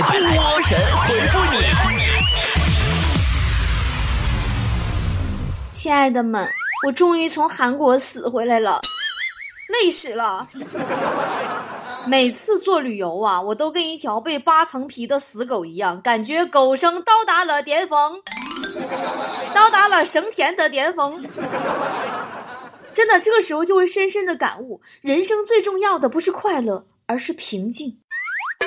来，波神回复你。亲爱的们，我终于从韩国死回来了，累死了。每次做旅游啊，我都跟一条被扒层皮的死狗一样，感觉狗生到达了巅峰，到达了升天的巅峰。真的，这个时候就会深深的感悟，人生最重要的不是快乐，而是平静。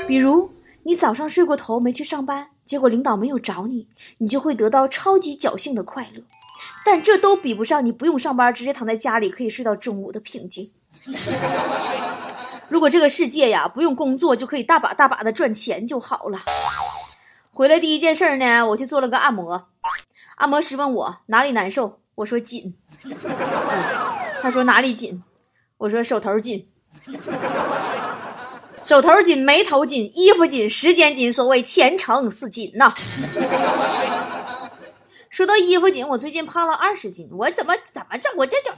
比如，你早上睡过头没去上班，结果领导没有找你，你就会得到超级侥幸的快乐。但这都比不上你不用上班，直接躺在家里可以睡到中午的平静。如果这个世界呀不用工作就可以大把大把的赚钱就好了。回来第一件事呢，我去做了个按摩。按摩师问我哪里难受，我说紧。他说哪里紧，我说手头紧。手头紧，眉头紧，衣服紧，时间紧，所谓前程似锦呐。说到衣服紧，我最近胖了二十斤，我怎么怎么着？我这整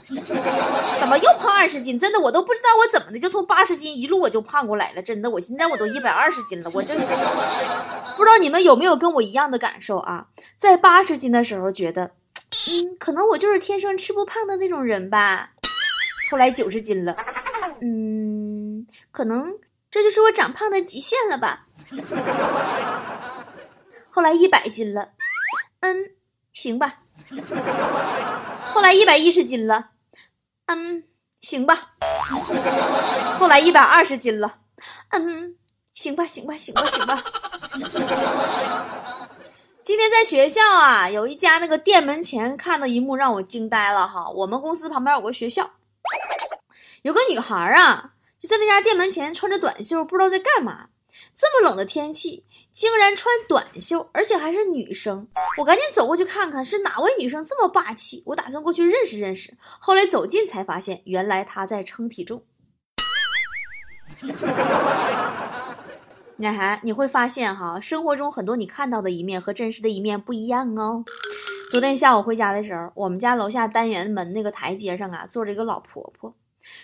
怎么又胖二十斤？真的，我都不知道我怎么的，就从八十斤一路我就胖过来了。真的，我现在我都一百二十斤了，我这不知道你们有没有跟我一样的感受啊？在八十斤的时候觉得，嗯，可能我就是天生吃不胖的那种人吧。后来九十斤了，嗯，可能这就是我长胖的极限了吧。后来一百斤了，嗯。行吧，后来一百一十斤了，嗯，行吧。后来一百二十斤了，嗯，行吧，行吧，行吧，行吧。今天在学校啊，有一家那个店门前看到一幕让我惊呆了哈。我们公司旁边有个学校，有个女孩啊，就在那家店门前穿着短袖，不知道在干嘛。这么冷的天气，竟然穿短袖，而且还是女生。我赶紧走过去看看，是哪位女生这么霸气？我打算过去认识认识。后来走近才发现，原来她在称体重。那还你会发现哈，生活中很多你看到的一面和真实的一面不一样哦。昨天下午回家的时候，我们家楼下单元门那个台阶上啊，坐着一个老婆婆，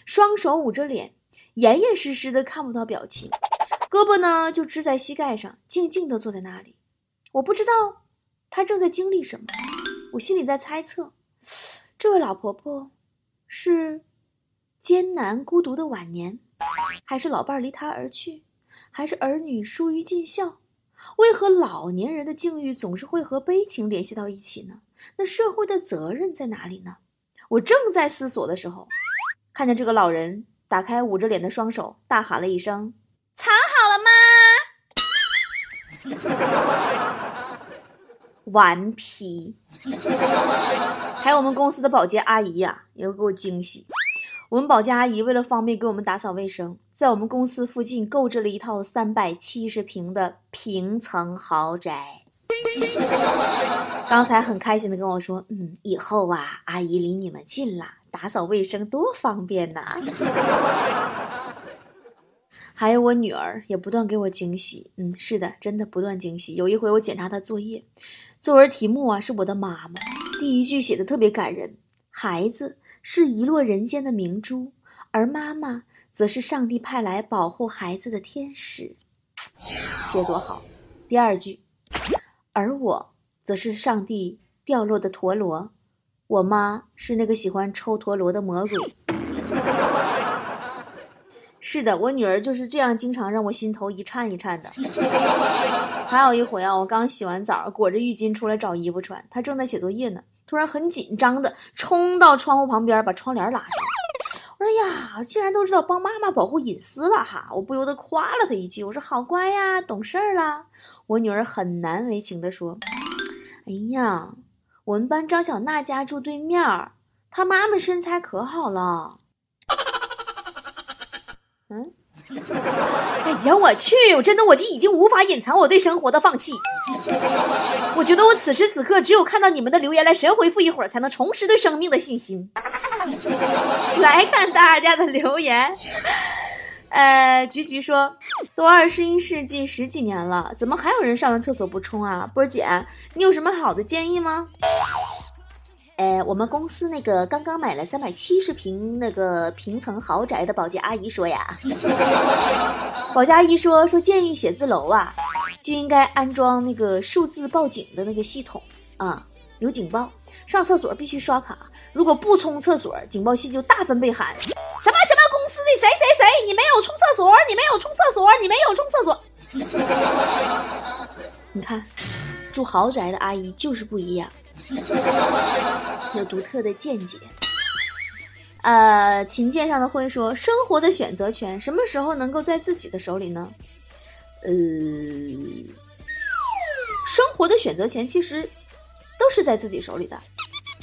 双手捂着脸，严严实实的看不到表情。胳膊呢，就支在膝盖上，静静的坐在那里。我不知道她正在经历什么，我心里在猜测：这位老婆婆是艰难孤独的晚年，还是老伴离她而去，还是儿女疏于尽孝？为何老年人的境遇总是会和悲情联系到一起呢？那社会的责任在哪里呢？我正在思索的时候，看见这个老人打开捂着脸的双手，大喊了一声。藏好了吗？顽皮！还有我们公司的保洁阿姨呀，也给我惊喜。我们保洁阿姨为了方便给我们打扫卫生，在我们公司附近购置了一套三百七十平的平层豪宅。刚才很开心的跟我说：“嗯，以后啊，阿姨离你们近了，打扫卫生多方便呐。”还有我女儿也不断给我惊喜，嗯，是的，真的不断惊喜。有一回我检查她作业，作文题目啊是我的妈妈，第一句写的特别感人，孩子是遗落人间的明珠，而妈妈则是上帝派来保护孩子的天使，写多好。第二句，而我则是上帝掉落的陀螺，我妈是那个喜欢抽陀螺的魔鬼。是的，我女儿就是这样，经常让我心头一颤一颤的。还有一回啊，我刚洗完澡，裹着浴巾出来找衣服穿，她正在写作业呢，突然很紧张的冲到窗户旁边，把窗帘拉上。我说呀，竟然都知道帮妈妈保护隐私了哈！我不由得夸了她一句，我说好乖呀，懂事儿了。我女儿很难为情的说：“哎呀，我们班张小娜家住对面儿，她妈妈身材可好了。”嗯，哎呀，我去！我真的，我就已经无法隐藏我对生活的放弃。我觉得我此时此刻只有看到你们的留言来神回复一会儿，才能重拾对生命的信心。来看大家的留言，呃，菊菊说，都二十一世纪十几年了，怎么还有人上完厕所不冲啊？波儿姐，你有什么好的建议吗？呃，我们公司那个刚刚买了三百七十平那个平层豪宅的保洁阿姨说呀，保洁阿姨说说建议写字楼啊，就应该安装那个数字报警的那个系统啊，有警报，上厕所必须刷卡，如果不冲厕所，警报器就大分贝喊什么什么公司的谁谁谁，你没有冲厕所，你没有冲厕所，你没有冲厕所。你看，住豪宅的阿姨就是不一样，有独特的见解。呃，琴键上的会说，生活的选择权什么时候能够在自己的手里呢？呃，生活的选择权其实都是在自己手里的。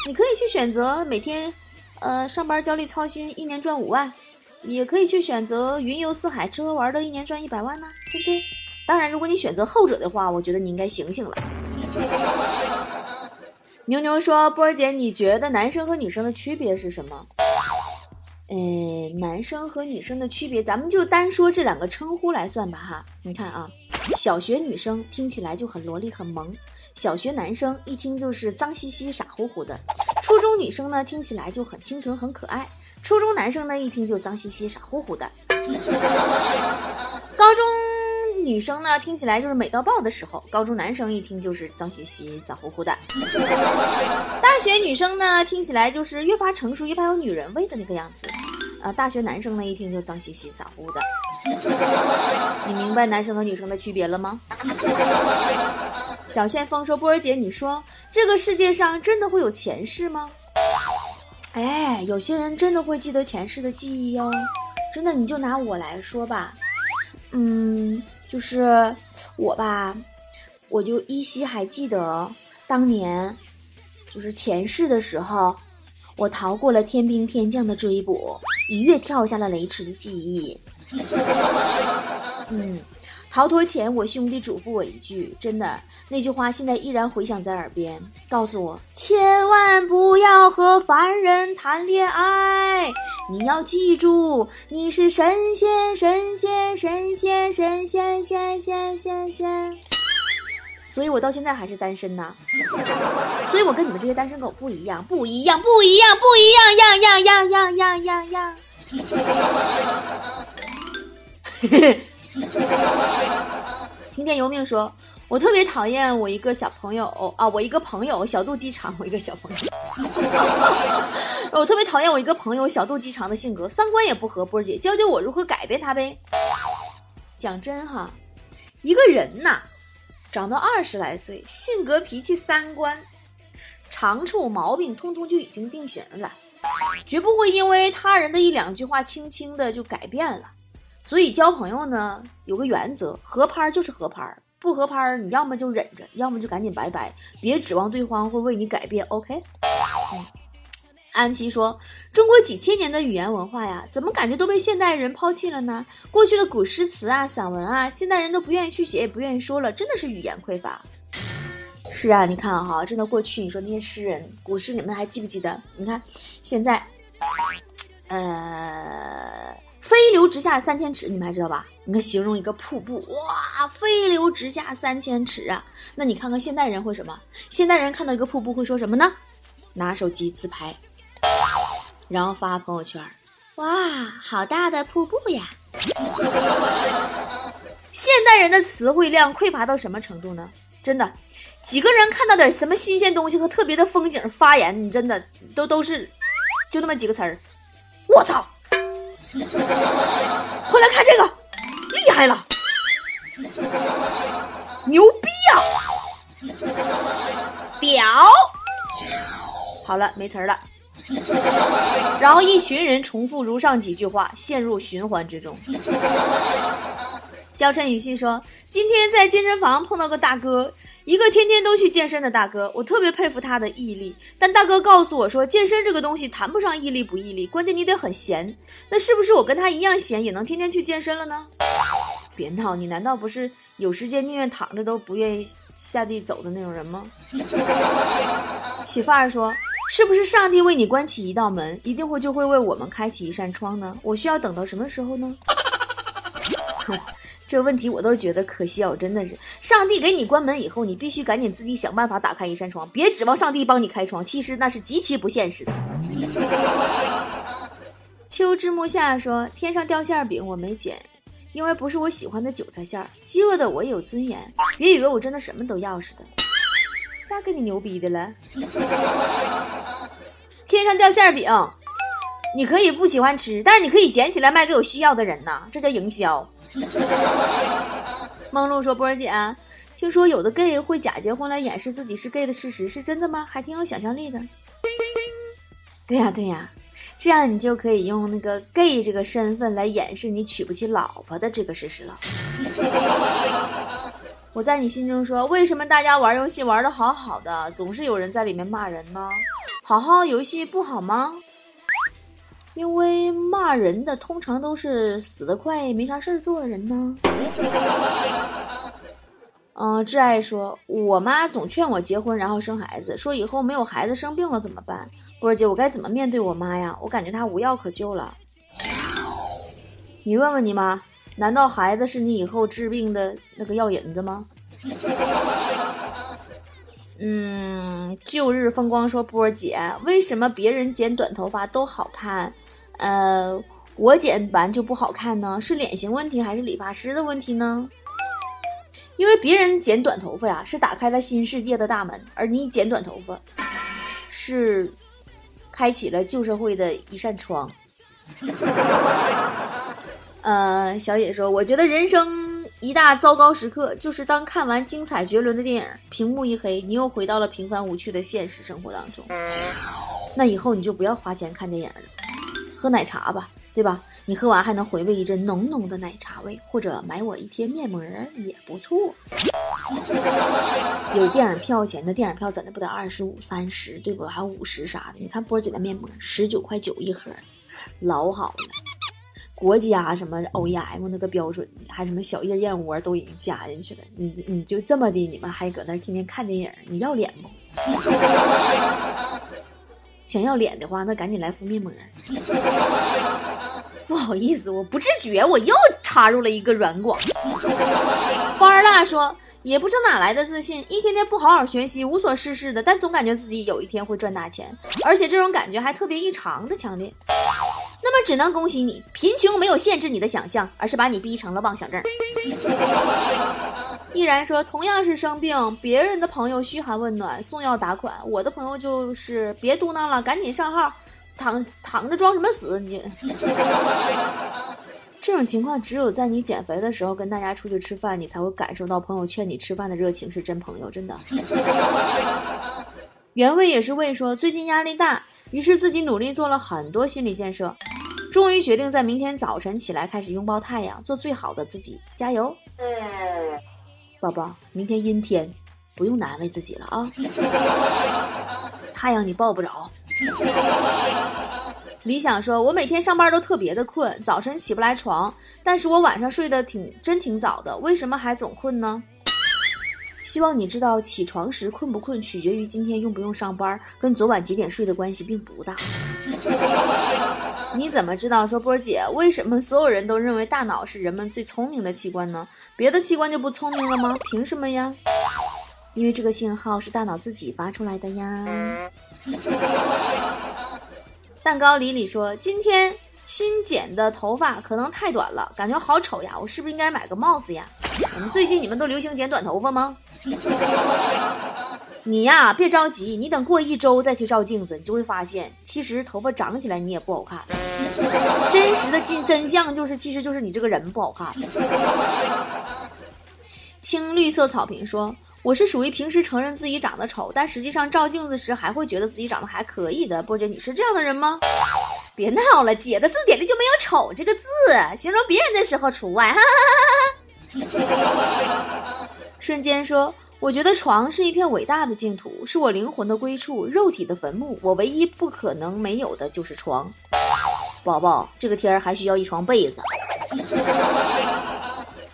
你可以去选择每天，呃，上班焦虑操心，一年赚五万；也可以去选择云游四海，吃喝玩乐，一年赚一百万呢，对不对？当然，如果你选择后者的话，我觉得你应该醒醒了。牛牛说：“波儿姐，你觉得男生和女生的区别是什么？”嗯，男生和女生的区别，咱们就单说这两个称呼来算吧哈。你看啊，小学女生听起来就很萝莉很萌，小学男生一听就是脏兮兮傻乎乎的。初中女生呢听起来就很清纯很可爱，初中男生呢一听就脏兮兮傻乎乎的。高中。女生呢，听起来就是美到爆的时候；高中男生一听就是脏兮兮、傻乎乎的。大学女生呢，听起来就是越发成熟、越发有女人味的那个样子。啊，大学男生呢，一听就脏兮兮、傻乎乎的。你明白男生和女生的区别了吗？小旋风说：“波儿姐，你说这个世界上真的会有前世吗？”哎，有些人真的会记得前世的记忆哟。真的，你就拿我来说吧，嗯。就是我吧，我就依稀还记得当年，就是前世的时候，我逃过了天兵天将的追捕，一跃跳下了雷池的记忆。嗯，逃脱前，我兄弟嘱咐我一句，真的那句话现在依然回响在耳边，告诉我千万不要和凡人谈恋爱。你要记住，你是神仙，神仙，神仙，神仙，仙仙，仙仙。所以我到现在还是单身呐。所以我跟你们这些单身狗不一样，不一样，不一样，不一样，样样样样样样样。听天由命说。我特别讨厌我一个小朋友啊，我一个朋友小肚鸡肠，我一个小朋友，我特别讨厌我一个朋友小肚鸡肠的性格，三观也不合。波儿姐，教教我如何改变他呗？讲真哈，一个人呐，长到二十来岁，性格、脾气、三观、长处、毛病，通通就已经定型了，绝不会因为他人的一两句话轻轻的就改变了。所以交朋友呢，有个原则，合拍就是合拍。不合拍儿，你要么就忍着，要么就赶紧拜拜，别指望对方会为你改变。OK。嗯，安琪说：“中国几千年的语言文化呀，怎么感觉都被现代人抛弃了呢？过去的古诗词啊、散文啊，现代人都不愿意去写，也不愿意说了，真的是语言匮乏。”是啊，你看哈，真的过去你说那些诗人、古诗，你们还记不记得？你看现在，呃。直下三千尺，你们还知道吧？你看，形容一个瀑布，哇，飞流直下三千尺啊！那你看看现代人会什么？现代人看到一个瀑布会说什么呢？拿手机自拍，然后发朋友圈，哇，好大的瀑布呀！现代人的词汇量匮乏到什么程度呢？真的，几个人看到点什么新鲜东西和特别的风景发言，你真的都都是就那么几个词儿，我操！快来看这个，厉害了，牛逼呀，屌！好了，没词儿了。然后一群人重复如上几句话，陷入循环之中。娇嗔语气说：“今天在健身房碰到个大哥。”一个天天都去健身的大哥，我特别佩服他的毅力。但大哥告诉我说，健身这个东西谈不上毅力不毅力，关键你得很闲。那是不是我跟他一样闲，也能天天去健身了呢？别闹，你难道不是有时间宁愿躺着都不愿意下地走的那种人吗？起范儿说，是不是上帝为你关起一道门，一定会就会为我们开启一扇窗呢？我需要等到什么时候呢？这问题我都觉得可笑，真的是。上帝给你关门以后，你必须赶紧自己想办法打开一扇窗，别指望上帝帮你开窗，其实那是极其不现实的。秋之木下说：“天上掉馅饼我没捡，因为不是我喜欢的韭菜馅儿。饥饿的我也有尊严，别以为我真的什么都要似的。咋跟你牛逼的了？天上掉馅饼，你可以不喜欢吃，但是你可以捡起来卖给有需要的人呐，这叫营销。梦露说：“波儿姐，听说有的 gay 会假结婚来掩饰自己是 gay 的事实，是真的吗？还挺有想象力的。”对呀对呀，这样你就可以用那个 gay 这个身份来掩饰你娶不起老婆的这个事实了。我在你心中说，为什么大家玩游戏玩的好好的，总是有人在里面骂人呢？好好游戏不好吗？因为骂人的通常都是死得快、没啥事儿做的人呢。嗯，挚爱说，我妈总劝我结婚，然后生孩子，说以后没有孩子生病了怎么办？波儿姐，我该怎么面对我妈呀？我感觉她无药可救了。你问问你妈。难道孩子是你以后治病的那个药引子吗？嗯，旧日风光说波儿姐，为什么别人剪短头发都好看，呃，我剪完就不好看呢？是脸型问题还是理发师的问题呢？因为别人剪短头发呀，是打开了新世界的大门，而你剪短头发，是开启了旧社会的一扇窗。呃，小野说：“我觉得人生一大糟糕时刻，就是当看完精彩绝伦的电影，屏幕一黑，你又回到了平凡无趣的现实生活当中。那以后你就不要花钱看电影了，喝奶茶吧，对吧？你喝完还能回味一阵浓浓的奶茶味，或者买我一贴面膜也不错。有电影票钱的电影票怎的不得二十五、三十，对不？还有五十啥的？你看波姐的面膜，十九块九一盒，老好了。”国家什么 OEM 那个标准，还什么小叶燕窝都已经加进去了。你你就这么的，你们还搁那天天看电影，你要脸不？想要脸的话，那赶紧来敷面膜。不好意思，我不自觉，我又插入了一个软广。花儿大说，也不知道哪来的自信，一天天不好好学习，无所事事的，但总感觉自己有一天会赚大钱，而且这种感觉还特别异常的强烈。那么只能恭喜你，贫穷没有限制你的想象，而是把你逼成了妄想症。毅然说，同样是生病，别人的朋友嘘寒问暖、送药打款，我的朋友就是别嘟囔了，赶紧上号，躺躺着装什么死？你 这种情况只有在你减肥的时候跟大家出去吃饭，你才会感受到朋友劝你吃饭的热情是真朋友，真的。原味也是味说，最近压力大。于是自己努力做了很多心理建设，终于决定在明天早晨起来开始拥抱太阳，做最好的自己，加油！宝宝，明天阴天，不用难为自己了啊！太阳你抱不着。理想说：“我每天上班都特别的困，早晨起不来床，但是我晚上睡得挺真挺早的，为什么还总困呢？”希望你知道，起床时困不困取决于今天用不用上班，跟昨晚几点睡的关系并不大。你怎么知道？说波儿姐，为什么所有人都认为大脑是人们最聪明的器官呢？别的器官就不聪明了吗？凭什么呀？因为这个信号是大脑自己发出来的呀。蛋糕里里说，今天新剪的头发可能太短了，感觉好丑呀，我是不是应该买个帽子呀？你们最近你们都流行剪短头发吗？你呀，别着急，你等过一周再去照镜子，你就会发现，其实头发长起来你也不好看。真实的真真相就是，其实就是你这个人不好看。青绿色草坪说：“我是属于平时承认自己长得丑，但实际上照镜子时还会觉得自己长得还可以的。”波姐，你是这样的人吗？别闹了，姐的字典里就没有“丑”这个字，形容别人的时候除外。哈哈哈哈哈。瞬间说：“我觉得床是一片伟大的净土，是我灵魂的归处，肉体的坟墓。我唯一不可能没有的就是床。”宝宝，这个天儿还需要一床被子。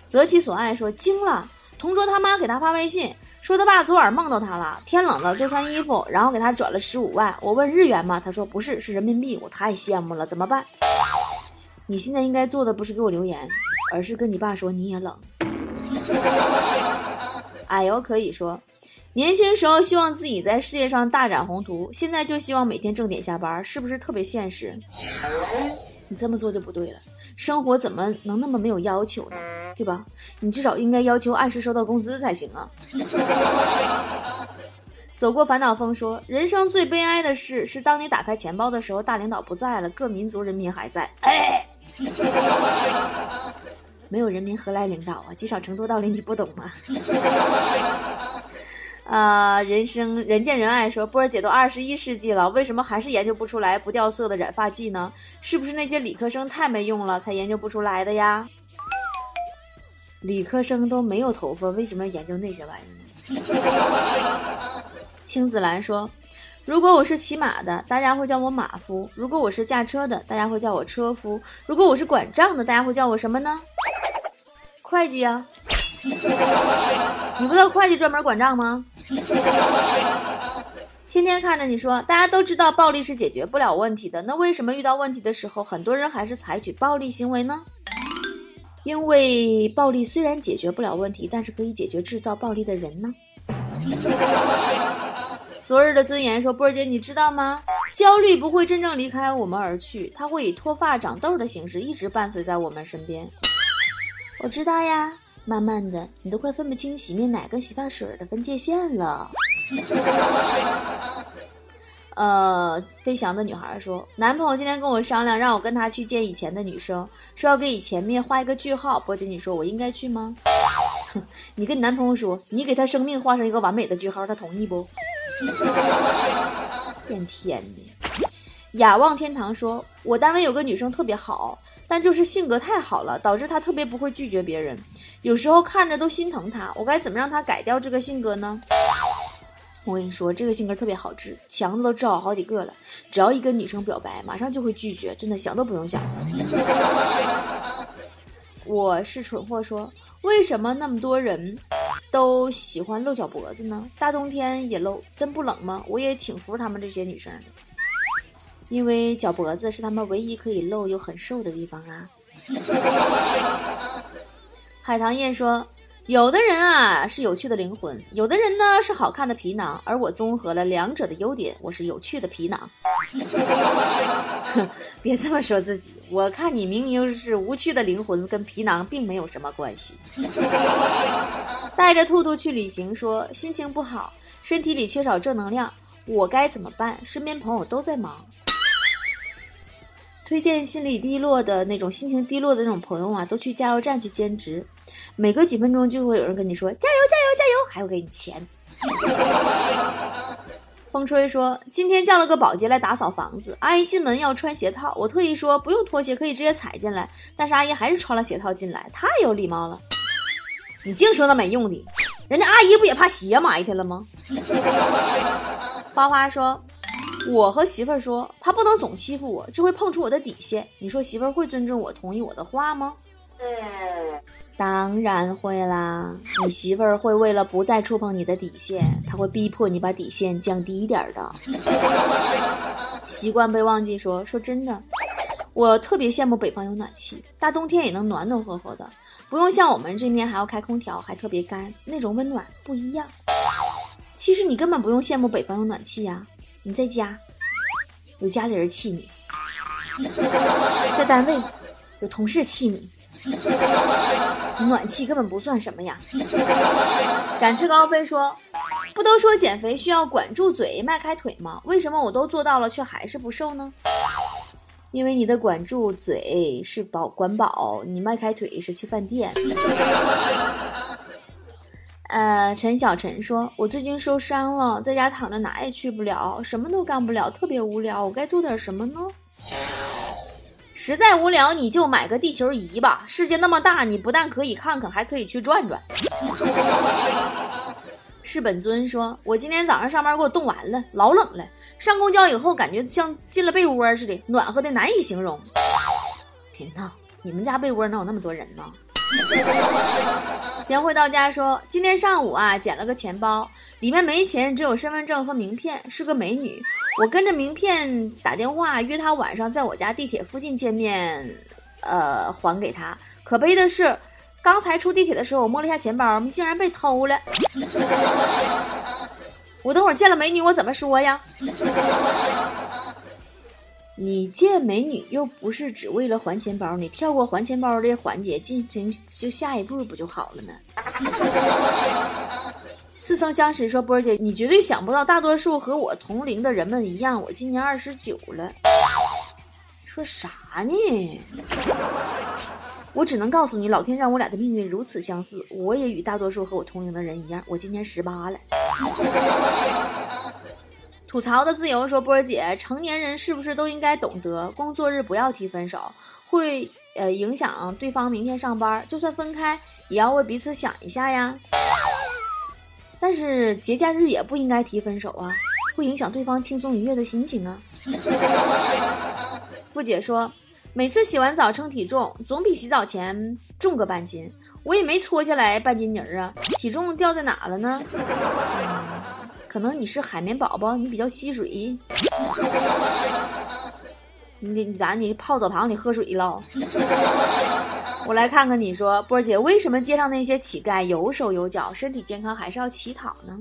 择其所爱说：“惊了，同桌他妈给他发微信，说他爸昨晚梦到他了，天冷了多穿衣服，然后给他转了十五万。我问日元吗？他说不是，是人民币。我太羡慕了，怎么办？你现在应该做的不是给我留言，而是跟你爸说你也冷。”哎呦，可以说，年轻时候希望自己在事业上大展宏图，现在就希望每天正点下班，是不是特别现实？你这么做就不对了。生活怎么能那么没有要求呢？对吧？你至少应该要求按时收到工资才行啊。走过烦恼风说，人生最悲哀的事是当你打开钱包的时候，大领导不在了，各民族人民还在。哎，没有人民何来领导啊？积少成多道理你不懂吗？呃，人生人见人爱说，波儿姐都二十一世纪了，为什么还是研究不出来不掉色的染发剂呢？是不是那些理科生太没用了，才研究不出来的呀？理科生都没有头发，为什么研究那些玩意儿呢？青子兰说：“如果我是骑马的，大家会叫我马夫；如果我是驾车的，大家会叫我车夫；如果我是管账的，大家会叫我什么呢？会计呀。”你不知道会计专门管账吗？天天看着你说，大家都知道暴力是解决不了问题的，那为什么遇到问题的时候，很多人还是采取暴力行为呢？因为暴力虽然解决不了问题，但是可以解决制造暴力的人呢。昨日的尊严说，波儿姐，你知道吗？焦虑不会真正离开我们而去，它会以脱发、长痘的形式一直伴随在我们身边。我知道呀。慢慢的，你都快分不清洗面奶跟洗发水的分界线了。呃，飞翔的女孩说，男朋友今天跟我商量，让我跟他去见以前的女生，说要给以前面画一个句号。波姐，你说我应该去吗？哼 你跟你男朋友说，你给他生命画上一个完美的句号，他同意不？变天的。雅望天堂说，我单位有个女生特别好。但就是性格太好了，导致他特别不会拒绝别人，有时候看着都心疼他。我该怎么让他改掉这个性格呢？我跟你说，这个性格特别好治，强子都治好好几个了。只要一跟女生表白，马上就会拒绝，真的想都不用想。我是蠢货，说为什么那么多人都喜欢露脚脖子呢？大冬天也露，真不冷吗？我也挺服他们这些女生的。因为脚脖子是他们唯一可以露又很瘦的地方啊。海棠燕说：“有的人啊是有趣的灵魂，有的人呢是好看的皮囊，而我综合了两者的优点，我是有趣的皮囊。”哼别这么说自己，我看你明明是无趣的灵魂，跟皮囊并没有什么关系。带着兔兔去旅行，说心情不好，身体里缺少正能量，我该怎么办？身边朋友都在忙。推荐心理低落的那种、心情低落的那种朋友啊，都去加油站去兼职，每隔几分钟就会有人跟你说加油、加油、加油，还会给你钱。风吹说今天叫了个保洁来打扫房子，阿姨进门要穿鞋套，我特意说不用拖鞋，可以直接踩进来，但是阿姨还是穿了鞋套进来，太有礼貌了。你净说那没用的，人家阿姨不也怕鞋埋汰了吗？花花说。我和媳妇儿说，他不能总欺负我，这会碰出我的底线。你说媳妇儿会尊重我、同意我的话吗？当然会啦。你媳妇儿会为了不再触碰你的底线，她会逼迫你把底线降低一点的。习惯被忘记说，说真的，我特别羡慕北方有暖气，大冬天也能暖暖和和的，不用像我们这面还要开空调，还特别干，那种温暖不一样。其实你根本不用羡慕北方有暖气呀。你在家，有家里人气你；在单位，有同事气你。暖气根本不算什么呀。展翅高飞说：“不都说减肥需要管住嘴、迈开腿吗？为什么我都做到了，却还是不瘦呢？因为你的管住嘴是保管饱，你迈开腿是去饭店。”呃，陈小陈说：“我最近受伤了，在家躺着哪也去不了，什么都干不了，特别无聊。我该做点什么呢？实在无聊，你就买个地球仪吧。世界那么大，你不但可以看看，还可以去转转。”是本尊说：“我今天早上上班给我冻完了，老冷了。上公交以后，感觉像进了被窝似的，暖和的难以形容。”别闹，你们家被窝能有那么多人吗？贤惠到家说：“今天上午啊，捡了个钱包，里面没钱，只有身份证和名片，是个美女。我跟着名片打电话约她晚上在我家地铁附近见面，呃，还给她。可悲的是，刚才出地铁的时候，我摸了一下钱包，竟然被偷了。我等会儿见了美女，我怎么说呀？”你见美女又不是只为了还钱包，你跳过还钱包的环节，进行就下一步不就好了呢？似曾相识说波儿姐，你绝对想不到，大多数和我同龄的人们一样，我今年二十九了。说啥呢？我只能告诉你，老天让我俩的命运如此相似，我也与大多数和我同龄的人一样，我今年十八了。吐槽的自由说：“波儿姐，成年人是不是都应该懂得，工作日不要提分手，会呃影响对方明天上班。就算分开，也要为彼此想一下呀。但是节假日也不应该提分手啊，会影响对方轻松愉悦的心情啊。”付姐说：“每次洗完澡称体重，总比洗澡前重个半斤，我也没搓下来半斤泥儿啊，体重掉在哪了呢？” 可能你是海绵宝宝，你比较吸水。你你咋你泡澡堂里喝水了？我来看看你说波儿姐，为什么街上那些乞丐有手有脚，身体健康还是要乞讨呢？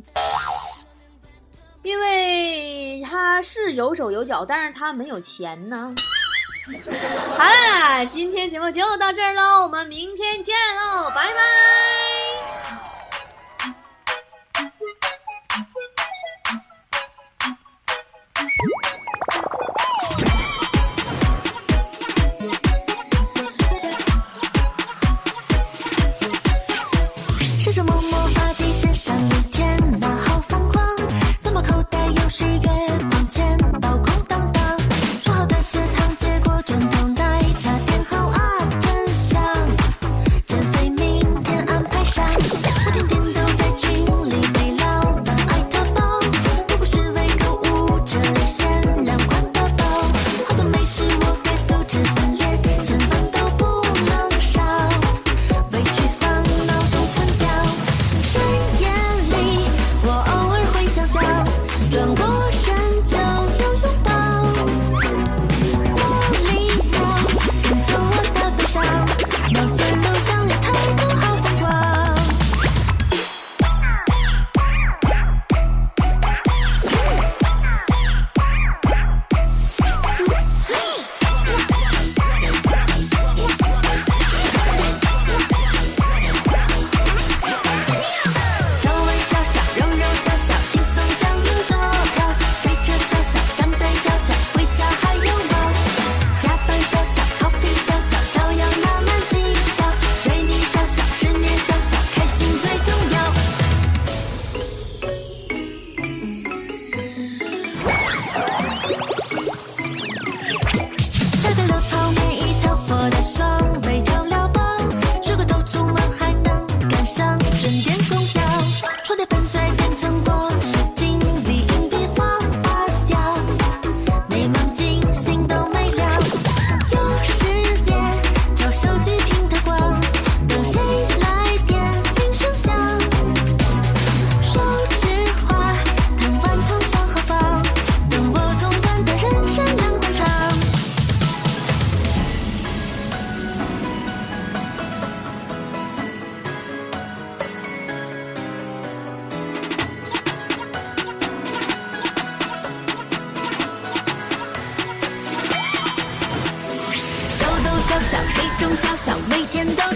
因为他是有手有脚，但是他没有钱呢。好了，今天节目就到这儿喽，我们明天见喽，拜拜。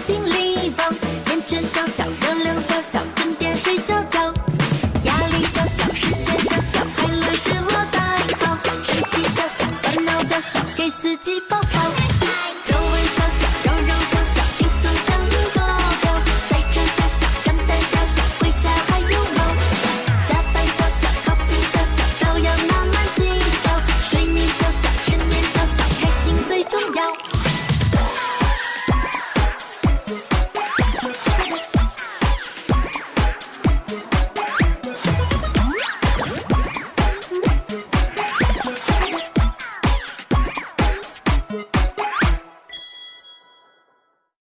每天都精力旺；厌倦小小，热量小小，